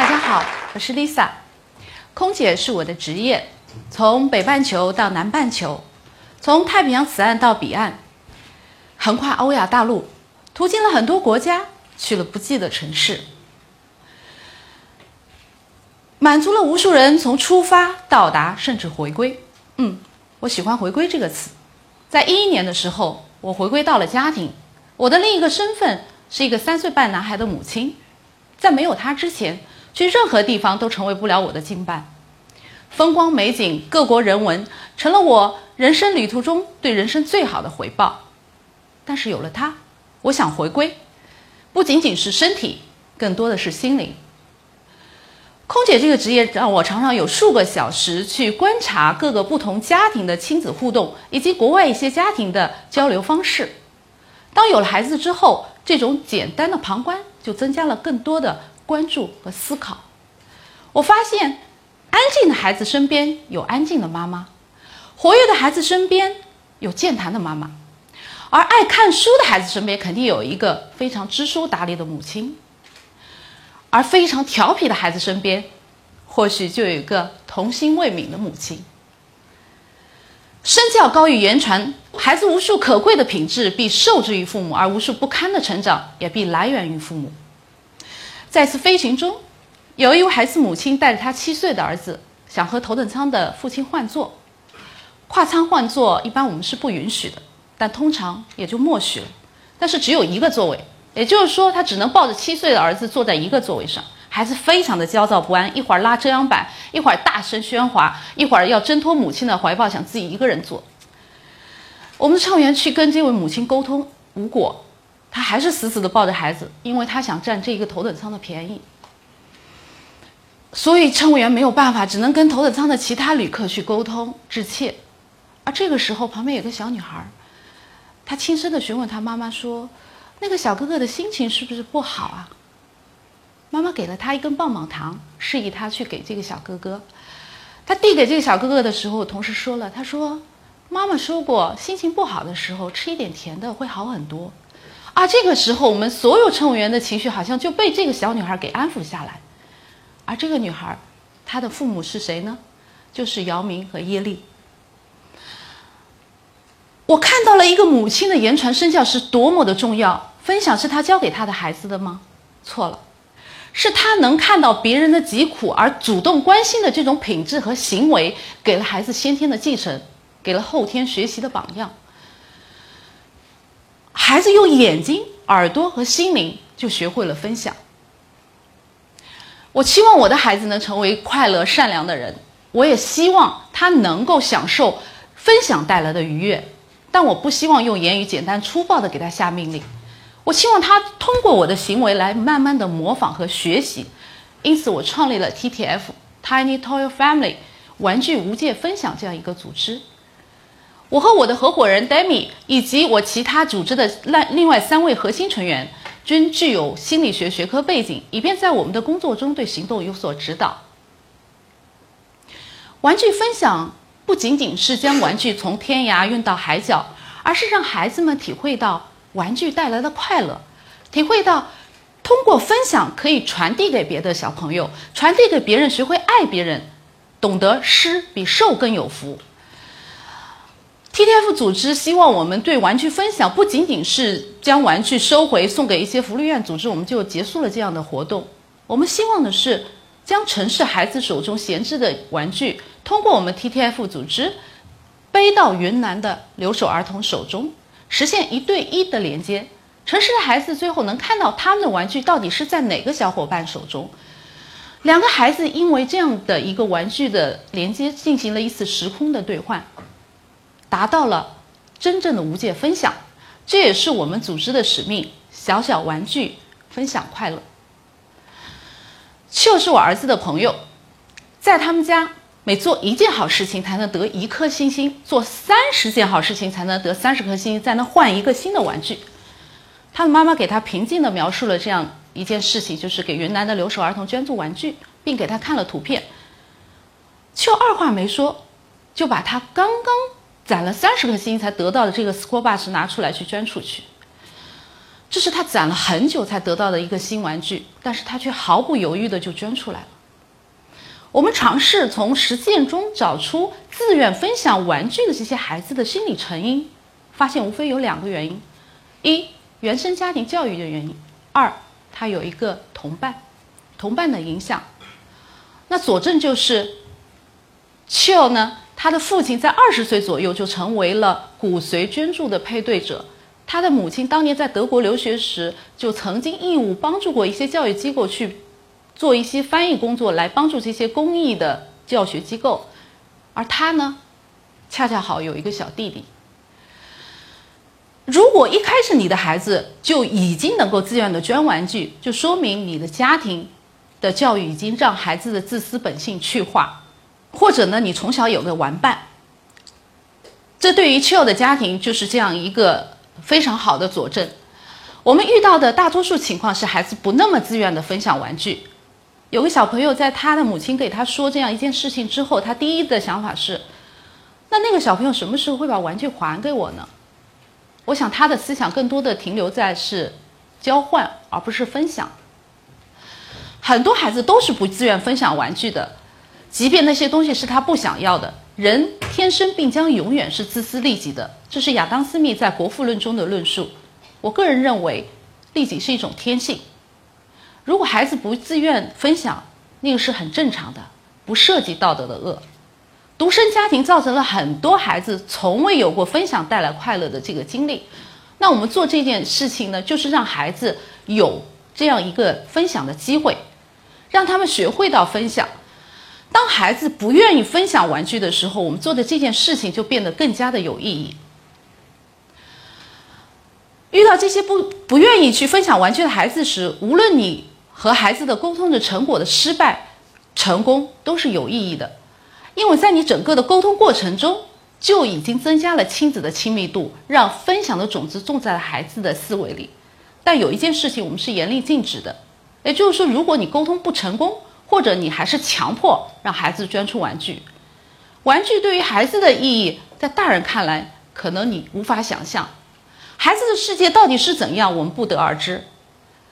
大家好，我是 Lisa，空姐是我的职业，从北半球到南半球，从太平洋此岸到彼岸，横跨欧亚大陆，途经了很多国家，去了不计的城市，满足了无数人从出发、到达甚至回归。嗯，我喜欢“回归”这个词。在一一年的时候，我回归到了家庭，我的另一个身份是一个三岁半男孩的母亲。在没有他之前，去任何地方都成为不了我的经办。风光美景、各国人文，成了我人生旅途中对人生最好的回报。但是有了他，我想回归，不仅仅是身体，更多的是心灵。空姐这个职业让我常常有数个小时去观察各个不同家庭的亲子互动，以及国外一些家庭的交流方式。当有了孩子之后，这种简单的旁观。就增加了更多的关注和思考。我发现，安静的孩子身边有安静的妈妈，活跃的孩子身边有健谈的妈妈，而爱看书的孩子身边肯定有一个非常知书达理的母亲，而非常调皮的孩子身边，或许就有一个童心未泯的母亲。身教高于言传，孩子无数可贵的品质必受之于父母，而无数不堪的成长也必来源于父母。在次飞行中，有一位孩子母亲带着他七岁的儿子，想和头等舱的父亲换座。跨舱换座一般我们是不允许的，但通常也就默许了。但是只有一个座位，也就是说他只能抱着七岁的儿子坐在一个座位上。孩子非常的焦躁不安，一会儿拉遮阳板，一会儿大声喧哗，一会儿要挣脱母亲的怀抱，想自己一个人坐。我们的乘务员去跟这位母亲沟通，无果，他还是死死的抱着孩子，因为他想占这一个头等舱的便宜。所以乘务员没有办法，只能跟头等舱的其他旅客去沟通致歉。而这个时候，旁边有个小女孩，她轻声的询问她妈妈说：“那个小哥哥的心情是不是不好啊？”妈妈给了他一根棒棒糖，示意他去给这个小哥哥。他递给这个小哥哥的时候，同时说了：“他说，妈妈说过，心情不好的时候吃一点甜的会好很多。”啊，这个时候我们所有乘务员的情绪好像就被这个小女孩给安抚下来。而这个女孩，她的父母是谁呢？就是姚明和叶丽。我看到了一个母亲的言传身教是多么的重要。分享是她教给她的孩子的吗？错了。是他能看到别人的疾苦而主动关心的这种品质和行为，给了孩子先天的继承，给了后天学习的榜样。孩子用眼睛、耳朵和心灵就学会了分享。我期望我的孩子能成为快乐、善良的人，我也希望他能够享受分享带来的愉悦，但我不希望用言语简单粗暴的给他下命令。我希望他通过我的行为来慢慢的模仿和学习，因此我创立了 TTF Tiny Toy Family 玩具无界分享这样一个组织。我和我的合伙人 Demi 以及我其他组织的另另外三位核心成员均具有心理学学科背景，以便在我们的工作中对行动有所指导。玩具分享不仅仅是将玩具从天涯运到海角，而是让孩子们体会到。玩具带来的快乐，体会到通过分享可以传递给别的小朋友，传递给别人，学会爱别人，懂得施比受更有福。TTF 组织希望我们对玩具分享，不仅仅是将玩具收回送给一些福利院组织，我们就结束了这样的活动。我们希望的是将城市孩子手中闲置的玩具，通过我们 TTF 组织背到云南的留守儿童手中。实现一对一的连接，城市的孩子最后能看到他们的玩具到底是在哪个小伙伴手中。两个孩子因为这样的一个玩具的连接，进行了一次时空的兑换，达到了真正的无界分享。这也是我们组织的使命：小小玩具分享快乐。就是我儿子的朋友，在他们家。每做一件好事情才能得一颗星星，做三十件好事情才能得三十颗星星，才能换一个新的玩具。他的妈妈给他平静地描述了这样一件事情，就是给云南的留守儿童捐助玩具，并给他看了图片。就二话没说，就把他刚刚攒了三十颗星才得到的这个 school bus 拿出来去捐出去。这是他攒了很久才得到的一个新玩具，但是他却毫不犹豫的就捐出来了。我们尝试从实践中找出自愿分享玩具的这些孩子的心理成因，发现无非有两个原因：一，原生家庭教育的原因；二，他有一个同伴，同伴的影响。那佐证就是 c h i l l 呢，他的父亲在二十岁左右就成为了骨髓捐助的配对者。他的母亲当年在德国留学时，就曾经义务帮助过一些教育机构去做一些翻译工作，来帮助这些公益的教学机构。而他呢，恰恰好有一个小弟弟。如果一开始你的孩子就已经能够自愿的捐玩具，就说明你的家庭的教育已经让孩子的自私本性去化，或者呢，你从小有个玩伴。这对于 Chill 的家庭就是这样一个。非常好的佐证。我们遇到的大多数情况是孩子不那么自愿的分享玩具。有个小朋友在他的母亲给他说这样一件事情之后，他第一的想法是：那那个小朋友什么时候会把玩具还给我呢？我想他的思想更多的停留在是交换，而不是分享。很多孩子都是不自愿分享玩具的，即便那些东西是他不想要的。人天生并将永远是自私利己的，这是亚当·斯密在《国富论》中的论述。我个人认为，利己是一种天性。如果孩子不自愿分享，那个是很正常的，不涉及道德的恶。独生家庭造成了很多孩子从未有过分享带来快乐的这个经历。那我们做这件事情呢，就是让孩子有这样一个分享的机会，让他们学会到分享。当孩子不愿意分享玩具的时候，我们做的这件事情就变得更加的有意义。遇到这些不不愿意去分享玩具的孩子时，无论你和孩子的沟通的成果的失败、成功，都是有意义的，因为在你整个的沟通过程中，就已经增加了亲子的亲密度，让分享的种子种在了孩子的思维里。但有一件事情我们是严厉禁止的，也就是说，如果你沟通不成功，或者你还是强迫让孩子捐出玩具，玩具对于孩子的意义，在大人看来可能你无法想象，孩子的世界到底是怎样，我们不得而知。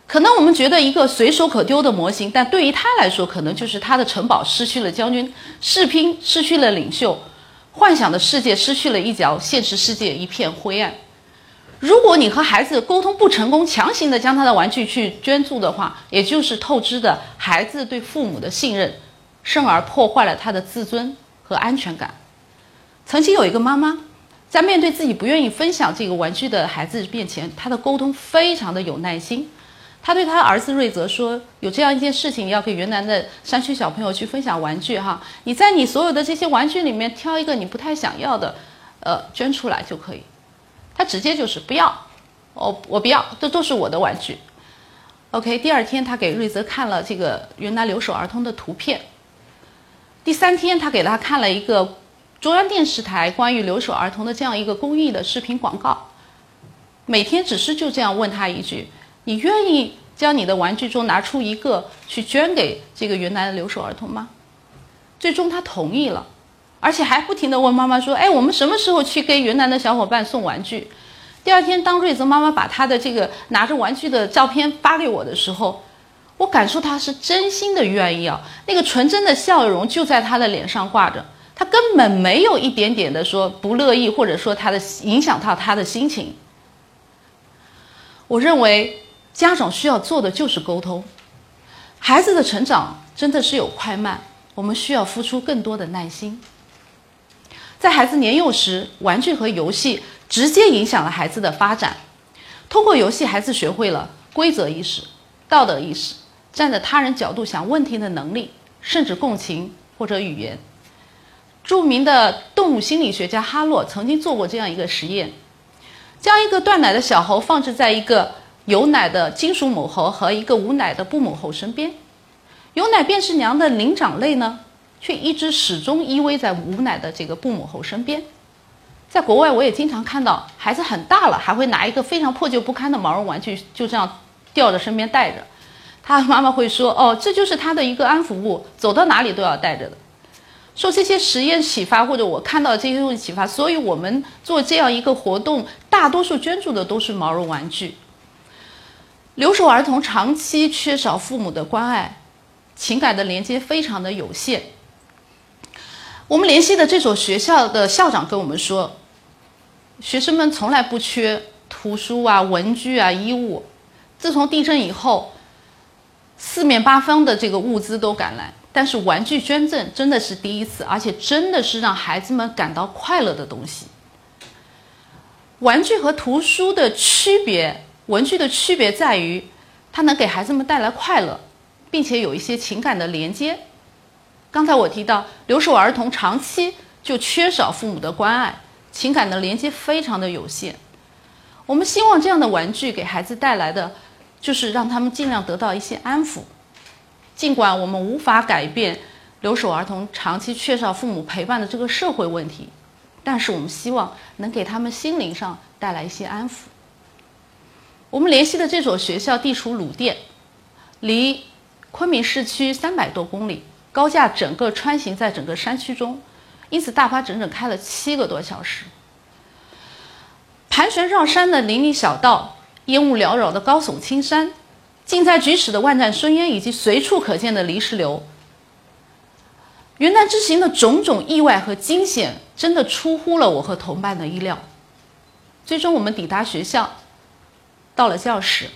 可能我们觉得一个随手可丢的模型，但对于他来说，可能就是他的城堡失去了将军，士兵失去了领袖，幻想的世界失去了一角，现实世界一片灰暗。如果你和孩子沟通不成功，强行的将他的玩具去捐助的话，也就是透支的孩子对父母的信任，甚而破坏了他的自尊和安全感。曾经有一个妈妈，在面对自己不愿意分享这个玩具的孩子面前，她的沟通非常的有耐心。她对她儿子瑞泽说：“有这样一件事情，要给云南的山区小朋友去分享玩具哈，你在你所有的这些玩具里面挑一个你不太想要的，呃，捐出来就可以。”他直接就是不要，我我不要，这都是我的玩具。OK，第二天他给瑞泽看了这个云南留守儿童的图片。第三天他给他看了一个中央电视台关于留守儿童的这样一个公益的视频广告。每天只是就这样问他一句：“你愿意将你的玩具中拿出一个去捐给这个云南的留守儿童吗？”最终他同意了。而且还不停地问妈妈说：“哎，我们什么时候去给云南的小伙伴送玩具？”第二天，当瑞泽妈妈把她的这个拿着玩具的照片发给我的时候，我感受她是真心的愿意啊，那个纯真的笑容就在她的脸上挂着，她根本没有一点点的说不乐意，或者说她的影响到她的心情。我认为家长需要做的就是沟通，孩子的成长真的是有快慢，我们需要付出更多的耐心。在孩子年幼时，玩具和游戏直接影响了孩子的发展。通过游戏，孩子学会了规则意识、道德意识、站在他人角度想问题的能力，甚至共情或者语言。著名的动物心理学家哈洛曾经做过这样一个实验：将一个断奶的小猴放置在一个有奶的金属母猴和一个无奶的布母猴身边，有奶便是娘的灵长类呢？却一直始终依偎在无奶的这个布母猴身边。在国外，我也经常看到孩子很大了，还会拿一个非常破旧不堪的毛绒玩具，就这样吊着身边带着。他妈妈会说：“哦，这就是他的一个安抚物，走到哪里都要带着的。”受这些实验启发，或者我看到这些东西启发，所以我们做这样一个活动，大多数捐助的都是毛绒玩具。留守儿童长期缺少父母的关爱，情感的连接非常的有限。我们联系的这所学校的校长跟我们说，学生们从来不缺图书啊、文具啊、衣物。自从地震以后，四面八方的这个物资都赶来，但是玩具捐赠真的是第一次，而且真的是让孩子们感到快乐的东西。玩具和图书的区别，文具的区别在于，它能给孩子们带来快乐，并且有一些情感的连接。刚才我提到，留守儿童长期就缺少父母的关爱，情感的连接非常的有限。我们希望这样的玩具给孩子带来的，就是让他们尽量得到一些安抚。尽管我们无法改变留守儿童长期缺少父母陪伴的这个社会问题，但是我们希望能给他们心灵上带来一些安抚。我们联系的这所学校地处鲁甸，离昆明市区三百多公里。高架整个穿行在整个山区中，因此大巴整整开了七个多小时。盘旋绕山的林荫小道，烟雾缭绕的高耸青山，近在咫尺的万丈深渊，以及随处可见的泥石流。云南之行的种种意外和惊险，真的出乎了我和同伴的意料。最终，我们抵达学校，到了教室，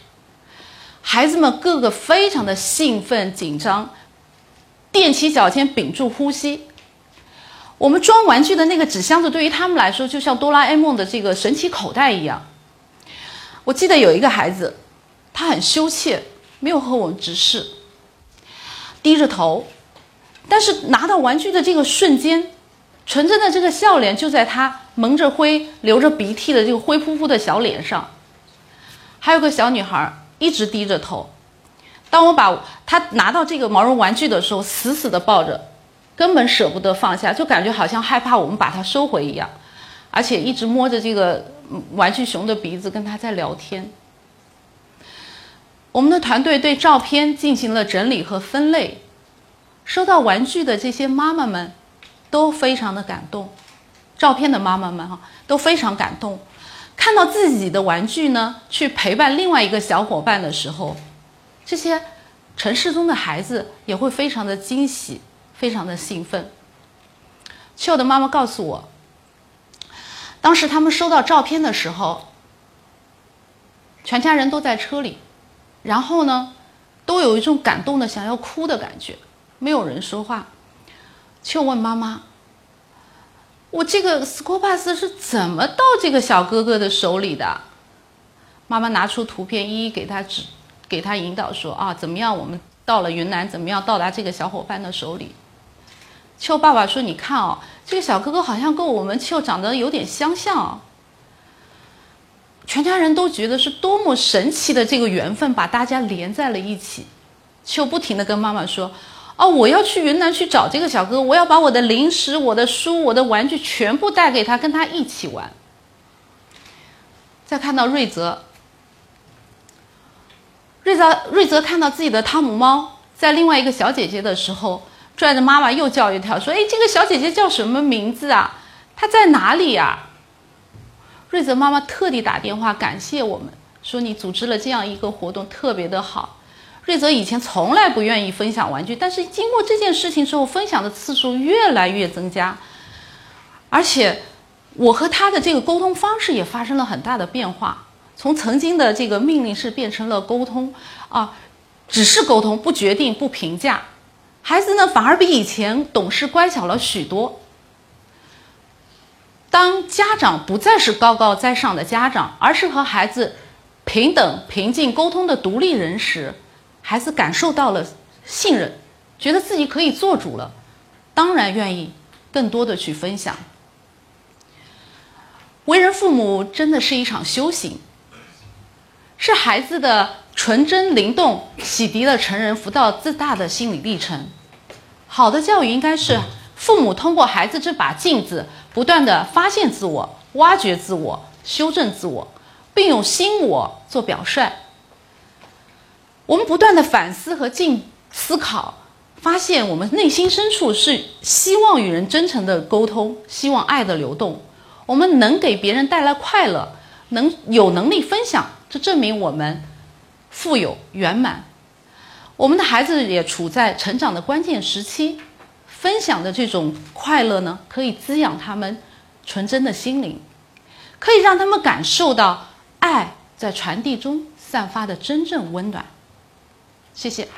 孩子们个个非常的兴奋紧张。踮起脚尖，屏住呼吸。我们装玩具的那个纸箱子，对于他们来说，就像哆啦 A 梦的这个神奇口袋一样。我记得有一个孩子，他很羞怯，没有和我们直视，低着头。但是拿到玩具的这个瞬间，纯真的这个笑脸就在他蒙着灰、流着鼻涕的这个灰扑扑的小脸上。还有个小女孩，一直低着头。当我把他拿到这个毛绒玩具的时候，死死地抱着，根本舍不得放下，就感觉好像害怕我们把它收回一样，而且一直摸着这个玩具熊的鼻子跟他在聊天。我们的团队对照片进行了整理和分类，收到玩具的这些妈妈们都非常的感动，照片的妈妈们哈都非常感动，看到自己的玩具呢去陪伴另外一个小伙伴的时候。这些城市中的孩子也会非常的惊喜，非常的兴奋。秋的妈妈告诉我，当时他们收到照片的时候，全家人都在车里，然后呢，都有一种感动的想要哭的感觉，没有人说话。秋问妈妈：“我这个 school bus 是怎么到这个小哥哥的手里的？”妈妈拿出图片，一一给他指。给他引导说啊，怎么样？我们到了云南，怎么样到达这个小伙伴的手里？秋爸爸说：“你看哦，这个小哥哥好像跟我们秋长得有点相像。”全家人都觉得是多么神奇的这个缘分，把大家连在了一起。秋不停的跟妈妈说：“哦，我要去云南去找这个小哥哥，我要把我的零食、我的书、我的玩具全部带给他，跟他一起玩。”再看到瑞泽。瑞泽瑞泽看到自己的汤姆猫在另外一个小姐姐的时候，拽着妈妈又叫一跳，说：“哎，这个小姐姐叫什么名字啊？她在哪里呀？”瑞泽妈妈特地打电话感谢我们，说：“你组织了这样一个活动，特别的好。”瑞泽以前从来不愿意分享玩具，但是经过这件事情之后，分享的次数越来越增加，而且我和他的这个沟通方式也发生了很大的变化。从曾经的这个命令式变成了沟通，啊，只是沟通，不决定，不评价。孩子呢，反而比以前懂事乖巧了许多。当家长不再是高高在上的家长，而是和孩子平等、平静沟通的独立人时，孩子感受到了信任，觉得自己可以做主了，当然愿意更多的去分享。为人父母真的是一场修行。是孩子的纯真灵动，洗涤了成人浮躁自大的心理历程。好的教育应该是父母通过孩子这把镜子，不断的发现自我、挖掘自我、修正自我，并用新我做表率。我们不断的反思和进思考，发现我们内心深处是希望与人真诚的沟通，希望爱的流动。我们能给别人带来快乐，能有能力分享。这证明我们富有、圆满。我们的孩子也处在成长的关键时期，分享的这种快乐呢，可以滋养他们纯真的心灵，可以让他们感受到爱在传递中散发的真正温暖。谢谢。